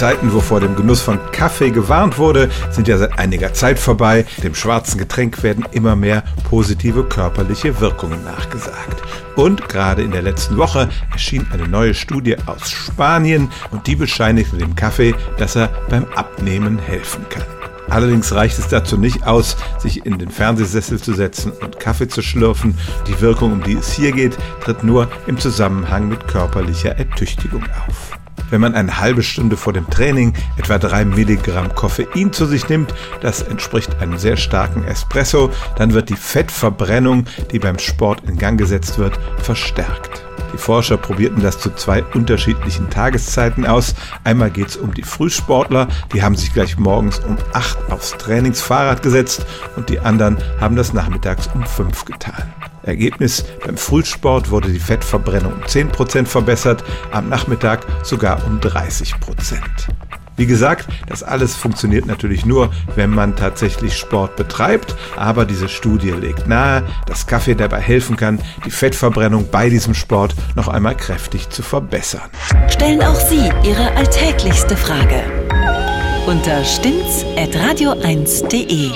Zeiten, wo vor dem Genuss von Kaffee gewarnt wurde, sind ja seit einiger Zeit vorbei. Dem schwarzen Getränk werden immer mehr positive körperliche Wirkungen nachgesagt. Und gerade in der letzten Woche erschien eine neue Studie aus Spanien und die bescheinigte dem Kaffee, dass er beim Abnehmen helfen kann. Allerdings reicht es dazu nicht aus, sich in den Fernsehsessel zu setzen und Kaffee zu schlürfen. Die Wirkung, um die es hier geht, tritt nur im Zusammenhang mit körperlicher Ertüchtigung auf. Wenn man eine halbe Stunde vor dem Training etwa drei Milligramm Koffein zu sich nimmt, das entspricht einem sehr starken Espresso, dann wird die Fettverbrennung, die beim Sport in Gang gesetzt wird, verstärkt. Die Forscher probierten das zu zwei unterschiedlichen Tageszeiten aus. Einmal geht es um die Frühsportler, die haben sich gleich morgens um 8 aufs Trainingsfahrrad gesetzt und die anderen haben das nachmittags um 5 getan. Ergebnis, beim Frühsport wurde die Fettverbrennung um 10% verbessert, am Nachmittag sogar um 30%. Wie gesagt, das alles funktioniert natürlich nur, wenn man tatsächlich Sport betreibt, aber diese Studie legt nahe, dass Kaffee dabei helfen kann, die Fettverbrennung bei diesem Sport noch einmal kräftig zu verbessern. Stellen auch Sie Ihre alltäglichste Frage unter stimmtz.radio1.de.